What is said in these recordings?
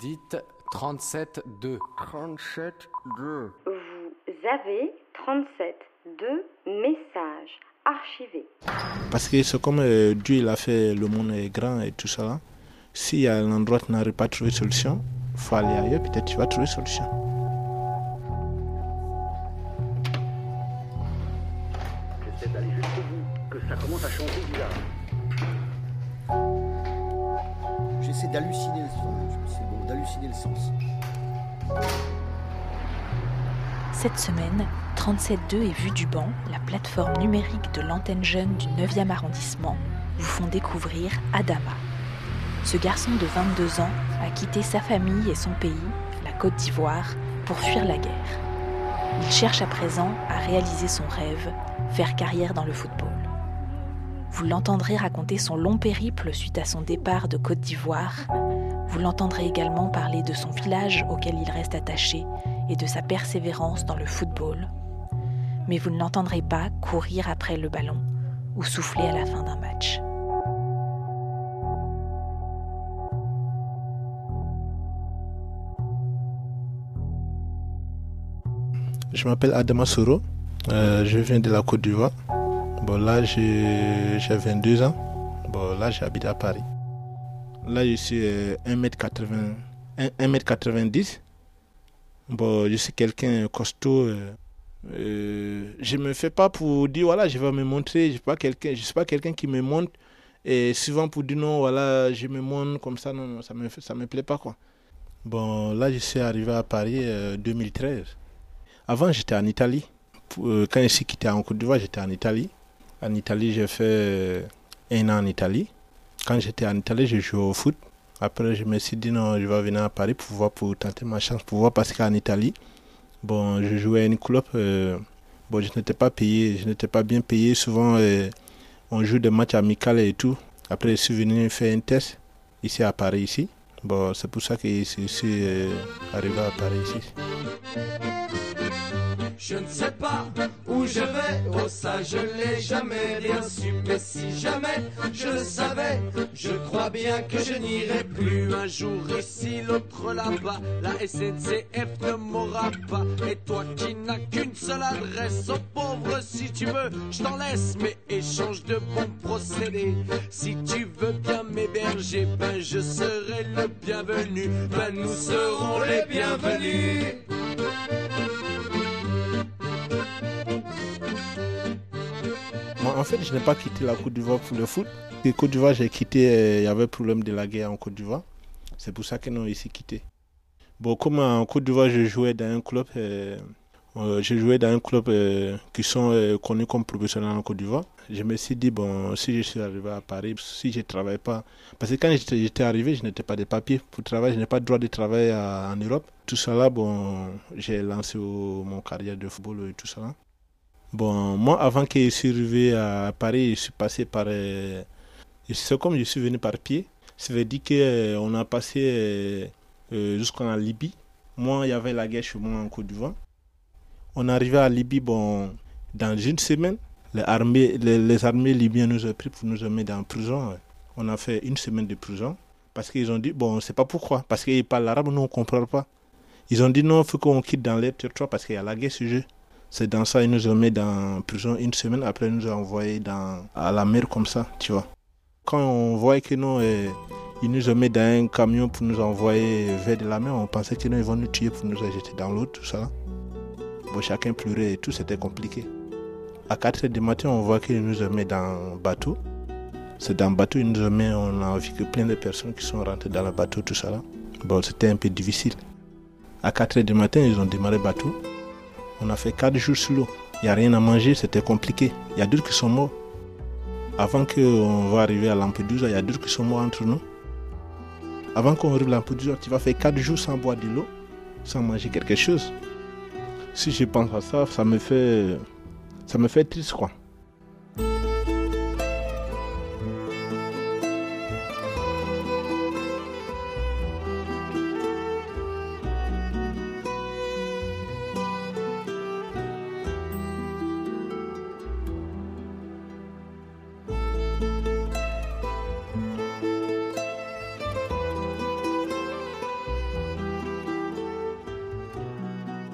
Dites 37-2. 37-2. Vous avez 37-2 messages archivés. Parce que c'est comme euh, Dieu il a fait le monde est grand et tout ça. là. S'il y a un endroit où tu n'arrives pas à trouver solution, il faut aller ailleurs, peut-être tu vas trouver solution. J'essaie d'aller jusqu'au bout, que ça commence à changer bizarre. J'essaie d'halluciner le sens. D'halluciner le sens. Cette semaine, 37.2 et Vue du banc, la plateforme numérique de l'antenne jeune du 9e arrondissement, vous font découvrir Adama. Ce garçon de 22 ans a quitté sa famille et son pays, la Côte d'Ivoire, pour fuir la guerre. Il cherche à présent à réaliser son rêve, faire carrière dans le football. Vous l'entendrez raconter son long périple suite à son départ de Côte d'Ivoire. Vous l'entendrez également parler de son village auquel il reste attaché et de sa persévérance dans le football. Mais vous ne l'entendrez pas courir après le ballon ou souffler à la fin d'un match. Je m'appelle Adama Soro. Euh, je viens de la Côte d'Ivoire. Bon, là, j'ai j'ai 22 ans. Bon, là, j'habite à Paris. Là, je suis euh, 1m80, 1m90. Bon, je suis quelqu'un costaud. euh, euh, je me fais pas pour dire, voilà, je vais me montrer. Je suis pas quelqu'un je suis pas quelqu'un qui me montre. Et souvent pour dire non, voilà, je me montre comme ça, non, non, ça me, ça me plaît pas, quoi. Bon, là, je suis arrivé à Paris euh, 2013. Avant, j'étais en Italie. Euh, Quand je suis quitté en Côte d'Ivoire, j'étais en Italie. En Italie, j'ai fait euh, un an en Italie. Quand j'étais en Italie, j'ai joué au foot. Après, je me suis dit non, je vais venir à Paris pour voir, pour tenter ma chance, pour voir parce qu'en Italie, bon, je jouais à une club. euh, bon, je n'étais pas payé, je n'étais pas bien payé. Souvent, euh, on joue des matchs amicaux et tout. Après, je suis venu faire un test ici à Paris, ici. Bon, c'est pour ça que je suis euh, arrivé à Paris ici. Je ne sais pas je vais, oh ça je l'ai jamais bien su, mais si jamais je le savais, je crois bien que je n'irai plus un jour ici, l'autre là-bas, la SNCF ne m'aura pas, et toi qui n'as qu'une seule adresse, oh pauvre si tu veux, je t'en laisse, mais échange de bons procédés, si tu veux bien m'héberger, ben je serai le bienvenu, ben nous serons les bienvenus. En fait, je n'ai pas quitté la Côte d'Ivoire pour le foot. La Côte d'Ivoire, j'ai quitté, euh, il y avait problème de la guerre en Côte d'Ivoire. C'est pour ça que non, ici quitté. Bon, comme en Côte d'Ivoire, je jouais dans un club, euh, euh, je jouais dans un club qui sont connus comme professionnels en Côte d'Ivoire. Je me suis dit, bon, si je suis arrivé à Paris, si je ne travaille pas, parce que quand j'étais arrivé, je n'étais pas de papier pour travailler, je n'ai pas le droit de travailler en Europe. Tout ça là, bon, j'ai lancé mon carrière de football et tout ça. Bon, moi, avant que je suis arrivé à Paris, je suis passé par. euh, c'est comme je suis venu par pied. Ça veut dire qu'on a passé euh, euh, jusqu'en Libye. Moi, il y avait la guerre chez moi en Côte d'Ivoire. On est arrivé à Libye, bon, dans une semaine. Les armées, les, les armées libyennes nous ont pris pour nous mettre en prison. On a fait une semaine de prison. Parce qu'ils ont dit, bon, on ne sait pas pourquoi. Parce qu'ils parlent arabe, nous, on ne comprend pas. Ils ont dit non, il faut qu'on quitte dans l'air territoire parce qu'il y a la guerre ce jeu. C'est dans ça, ils nous ont mis dans prison une semaine, après ils nous ont envoyé dans, à la mer comme ça, tu vois. Quand on voyait que non, euh, ils nous ont mis dans un camion pour nous envoyer vers de la mer, on pensait qu'ils vont nous tuer pour nous jeter dans l'eau, tout ça. Bon, chacun pleurait et tout, c'était compliqué. À 4 h du matin, on voit qu'ils nous ont mis dans le bateau. C'est dans le bateau, ils nous ont mis, on a vu que plein de personnes qui sont rentrées dans le bateau, tout ça. Bon, c'était un peu difficile. À 4 h du matin, ils ont démarré le bateau. On a fait 4 jours sous l'eau. Il n'y a rien à manger, c'était compliqué. Il y a d'autres qui sont morts. Avant qu'on va arriver à Lampedusa, il y a d'autres qui sont morts entre nous. Avant qu'on arrive à Lampedusa, tu vas faire 4 jours sans boire de l'eau, sans manger quelque chose. Si je pense à ça, ça me fait, ça me fait triste quoi.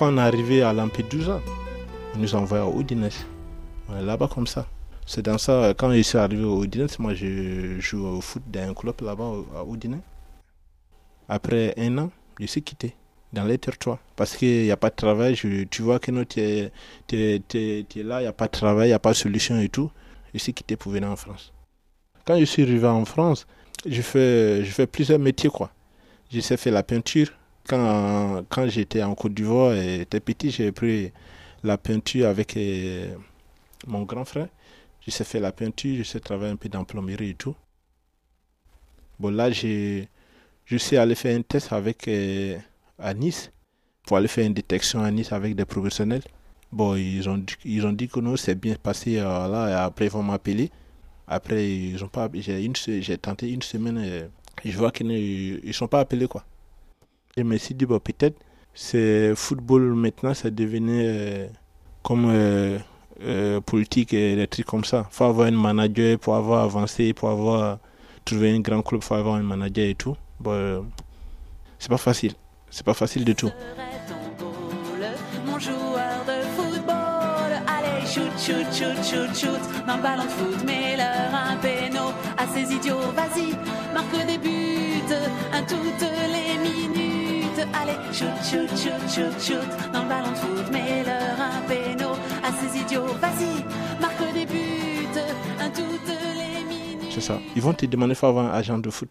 Quand on est arrivé à Lampedusa, ils nous à Udinese. Ouais, Là-bas comme ça. C'est dans ça, quand je suis arrivé au Udinese, moi je joue au foot dans un club là-bas au- à Udinese. Après un an, je suis quitté dans les territoires. Parce qu'il n'y a pas de travail, je- tu vois que tu es, là, il n'y a pas de travail, il n'y a pas de solution et tout. Je suis quitté pour venir en France. Quand je suis arrivé en France, je fais, je fais plusieurs métiers quoi. J'ai fait la peinture. Quand, quand j'étais en Côte d'Ivoire et j'étais petit, j'ai pris la peinture avec euh, mon grand frère. Je sais faire la peinture, je sais travailler un peu dans plomberie et tout. Bon, là, je sais aller faire un test avec, euh, à Nice, pour aller faire une détection à Nice avec des professionnels. Bon, ils ont, ils ont dit que non, c'est bien passé euh, là, et après ils vont m'appeler. Après, ils ont pas, j'ai, j'ai tenté une semaine, et je vois qu'ils ne sont pas appelés, quoi. Je me suis dit, bon, peut-être, c'est football maintenant, c'est devenu euh, comme euh, euh, politique et des trucs comme ça. Il faut avoir un manager pour avoir avancé, pour avoir trouvé un grand club, il faut avoir un manager et tout. Bon, euh, c'est pas facile. C'est pas facile du tout. shoot, shoot, shoot, shoot, shoot. Le ballon de foot, mets-leur un péno. À ces idiots, vas-y, marque des buts. Un toutes les minutes. Allez, shoot, shoot, shoot, shoot, shoot. Dans le ballon de foot, mets-leur un péno. À ces idiots, vas-y, marque des buts. Un toutes les minutes. C'est ça. Ils vont te demander, faut avoir un agent de foot.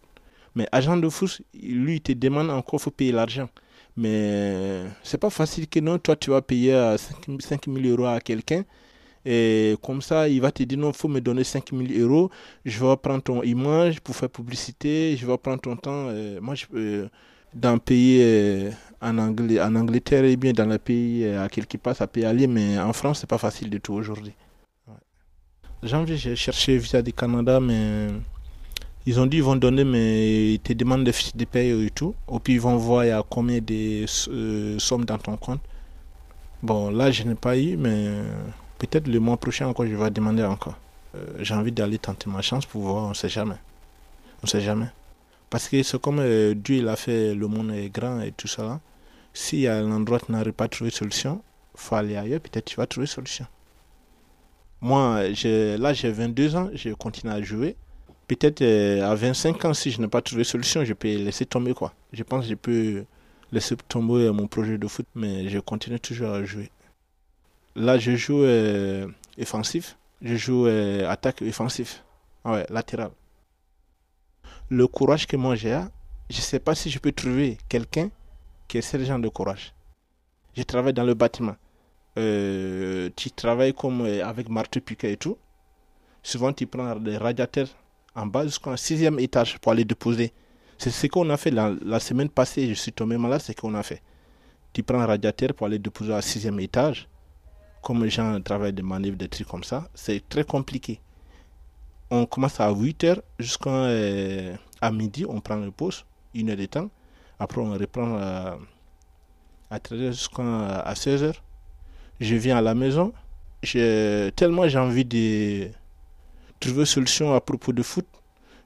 Mais agent de foot, lui, il te demande encore, faut payer l'argent. Mais c'est pas facile que non, toi, tu vas payer euh, 5 000 euros à quelqu'un. Et comme ça, il va te dire, non, il faut me donner 5 000 euros. Je vais prendre ton image pour faire publicité. Je vais prendre ton temps. Euh, moi, je peux, dans un pays euh, en, Angleterre, et bien dans le pays euh, à quelque part, ça peut aller. Mais en France, c'est pas facile du tout aujourd'hui. Janvier, j'ai cherché visa du Canada, mais ils ont dit ils vont donner, mais ils te demandent de paye et tout. Et puis ils vont voir il y a combien de euh, sommes dans ton compte. Bon, là, je n'ai pas eu, mais peut-être le mois prochain encore, je vais demander encore. Euh, j'ai envie d'aller tenter ma chance pour voir, on ne sait jamais. On ne sait jamais. Parce que c'est comme euh, Dieu, il a fait le monde est grand et tout ça. S'il y a un endroit qui n'arrive pas à trouver solution, il faut aller ailleurs, peut-être tu vas trouver solution. Moi, j'ai- là, j'ai 22 ans, je continue à jouer. Peut-être euh, à 25 ans, si je n'ai pas trouvé solution, je peux laisser tomber. quoi. Je pense que je peux laisser tomber euh, mon projet de foot, mais je continue toujours à jouer. Là, je joue euh, offensif, je joue attaque offensif, Ah ouais, latéral. Le courage que moi j'ai, je ne sais pas si je peux trouver quelqu'un qui ait ce genre de courage. Je travaille dans le bâtiment euh, tu travailles comme euh, avec marteau piquet et tout. Souvent, tu prends des radiateurs en bas jusqu'au sixième étage pour aller déposer. C'est ce qu'on a fait la, la semaine passée. Je suis tombé malade, c'est ce qu'on a fait. Tu prends un radiateur pour aller déposer au sixième étage. Comme les gens travaillent des manœuvres, des trucs comme ça, c'est très compliqué. On commence à 8 heures jusqu'à euh, midi, on prend le pause, une heure de temps. Après, on reprend euh, à 13 heures jusqu'à 16 heures je viens à la maison, tellement j'ai envie de trouver une solution à propos de foot.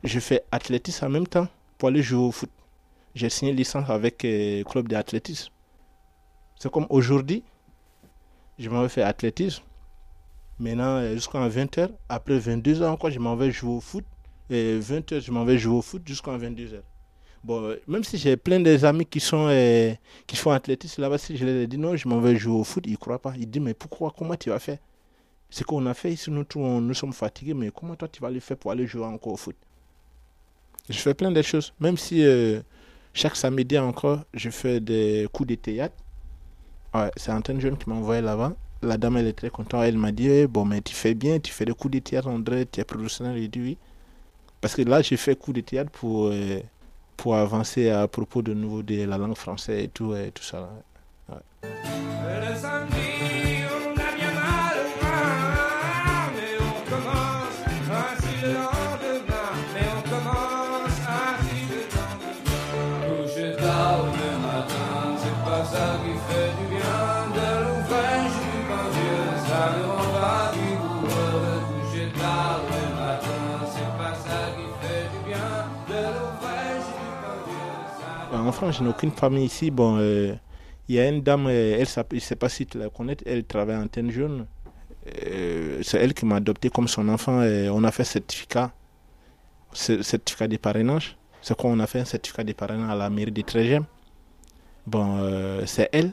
Je fais athlétisme en même temps pour aller jouer au foot. J'ai signé une licence avec le club d'athlétisme. C'est comme aujourd'hui, je m'en vais faire athlétisme. Maintenant, euh, jusqu'à 20h, après 22h encore, je m'en vais jouer au foot. Et 20h, je m'en vais jouer au foot jusqu'à 22h. Bon, euh, même si j'ai plein des amis qui sont euh, qui font athlétisme là-bas, si je leur ai dit non, je m'en vais jouer au foot, ils ne croient pas. Ils disent mais pourquoi, comment tu vas faire? Ce qu'on a fait ici, nous, nous sommes fatigués, mais comment toi tu vas le faire pour aller jouer encore au foot? Je fais plein de choses. Même si euh, chaque samedi encore, je fais des coups de théâtre. Ouais, c'est Antenne Jeune qui m'a envoyé là-bas. La dame, elle est très contente. Elle m'a dit Eh, Bon, mais tu fais bien, tu fais des coups de théâtre, André, tu es professionnel. J'ai oui. Parce que là, j'ai fait coups de théâtre pour. euh, pour avancer à propos de nouveau de la langue française et tout, et tout ça. En France, je n'ai aucune famille ici. Bon, euh, Il y a une dame, euh, elle je ne sais pas si tu la connais, elle travaille en antenne jaune. Euh, c'est elle qui m'a adopté comme son enfant. et on a fait certificat, ce- certificat de parrainage. C'est quoi On a fait un certificat de parrainage à la mairie de Trégem. Bon, c'est elle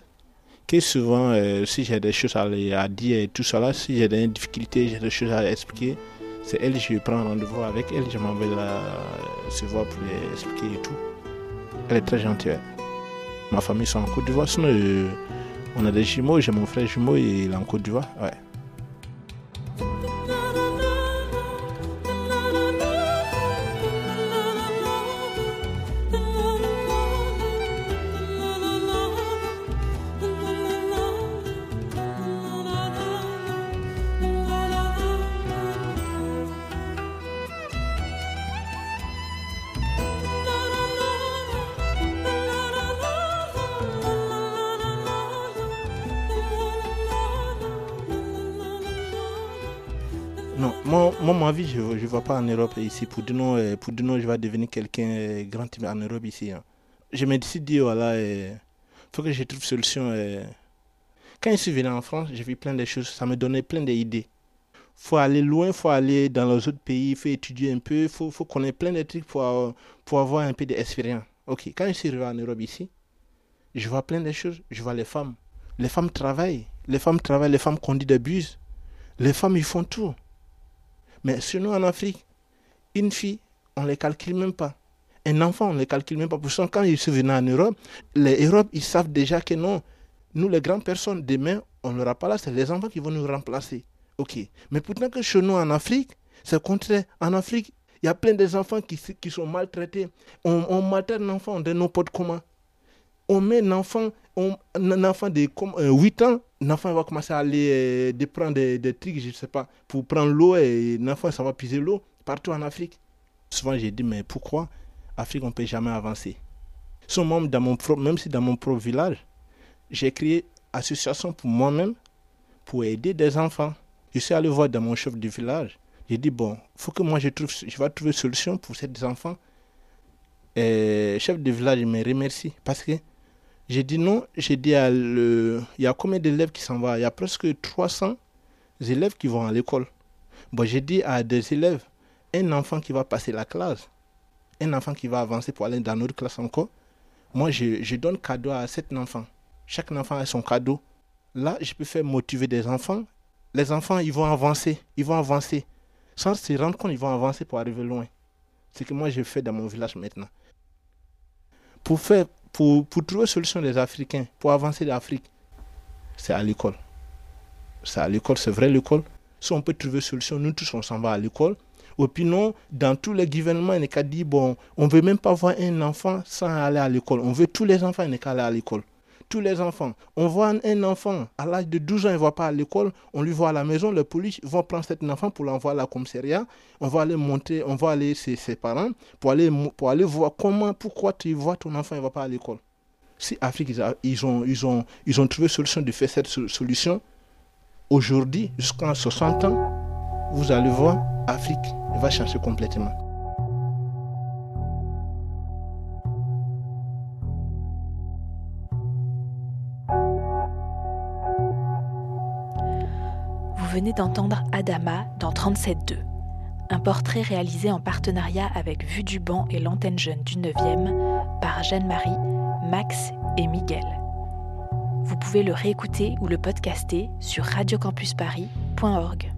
qui souvent, si j'ai des choses à, dire et tout cela, si j'ai des difficultés, j'ai des choses à expliquer, c'est elle, je prends rendez-vous avec elle, je m'en vais la se voir pour expliquer et tout. Elle est très gentille. Ma famille sont en Côte d'Ivoire, sinon euh, on a des jumeaux, j'ai mon frère jumeau et il est en Côte d'Ivoire. Ouais. Moi, moi, ma vie, je ne vais pas en Europe ici. Pour dire non, euh, pour dire non, je vais devenir quelqu'un euh, grand en Europe ici. hein. Je me suis dit, voilà, il faut que je trouve solution. euh. Quand je suis venu en France, j'ai vu plein de choses. Ça me donnait plein d'idées. faut aller loin, il faut aller dans les autres pays, il faut étudier un peu, il faut, faut connaître plein de trucs pour, avoir- pour avoir un peu d'expérience. Ok, quand je suis arrivé en Europe ici, je vois plein de choses. Je vois les femmes. Les femmes travaillent. Les femmes travaillent, les femmes conduisent des bus. Les femmes, ils font tout. Mais chez nous en Afrique, une fille, on ne les calcule même pas. Un enfant, on ne les calcule même pas. Pour ça, quand ils sont venus en Europe, les Europes, ils savent déjà que non, nous, les grandes personnes, demain, on n'aura pas là, c'est les enfants qui vont nous remplacer. Ok. Mais pourtant que chez nous en Afrique, c'est le contraire. En Afrique, il y a plein d'enfants qui, qui sont maltraités. On, on maltraite un enfant de n'importe comment. On met un enfant, on- un enfant de comme, euh, 8 ans, l'enfant va commencer à aller euh, de prendre des, des trucs, je ne sais pas, pour prendre l'eau et l'enfant, ça va puiser l'eau partout en Afrique. Souvent, j'ai dit, mais pourquoi Afrique, on ne peut jamais avancer? Dans mon propre, même si dans mon propre village, j'ai créé association pour moi-même pour aider des enfants. Je suis allé voir dans mon chef du village. J'ai dit, bon, faut que moi je trouve, je vais trouver une solution pour ces enfants. Et chef du village il me remercie parce que j'ai dit non, j'ai dit à le, il y a combien d'élèves qui s'en vont? Il y a presque 300 élèves qui vont à l'école. Bon, j'ai dit à des élèves, un enfant qui va passer la classe, un enfant qui va avancer pour aller dans notre classe encore, moi je, je donne cadeau à cet enfant. Chaque enfant a son cadeau. Là, je peux faire motiver des enfants. Les enfants, ils vont avancer, ils vont avancer. Sans se rendre compte, ils vont avancer pour arriver loin. C'est ce que moi je fais dans mon village maintenant. Pour, faire, pour, pour trouver solution des Africains, pour avancer l'Afrique, c'est à l'école. C'est à l'école, c'est vrai l'école. Si on peut trouver solution, nous tous on s'en va à l'école. Ou puis non, dans tous les gouvernements, il a qu'à dire, bon, on ne veut même pas voir un enfant sans aller à l'école. On veut tous les enfants, il qu'à aller à l'école. Tous les enfants. On voit un- enfant à l'âge de 12 ans, il ne va pas à l'école. On lui voit à la maison, les police vont prendre cet enfant pour l'envoyer à la commissariat. On va aller monter, on va aller chez ses parents pour aller, pour aller voir comment, pourquoi tu vois ton enfant, il ne va pas à l'école. Si Afrique, ils, ont, ils, ont, ils ont trouvé solution de faire cette so- solution, aujourd'hui, jusqu'à 60 ans, vous allez voir, Afrique va changer complètement. Venez d'entendre Adama dans 37.2, un portrait réalisé en partenariat avec Vue du Banc et l'antenne jeune du 9e par Jeanne-Marie, Max et Miguel. Vous pouvez le réécouter ou le podcaster sur radiocampusparis.org.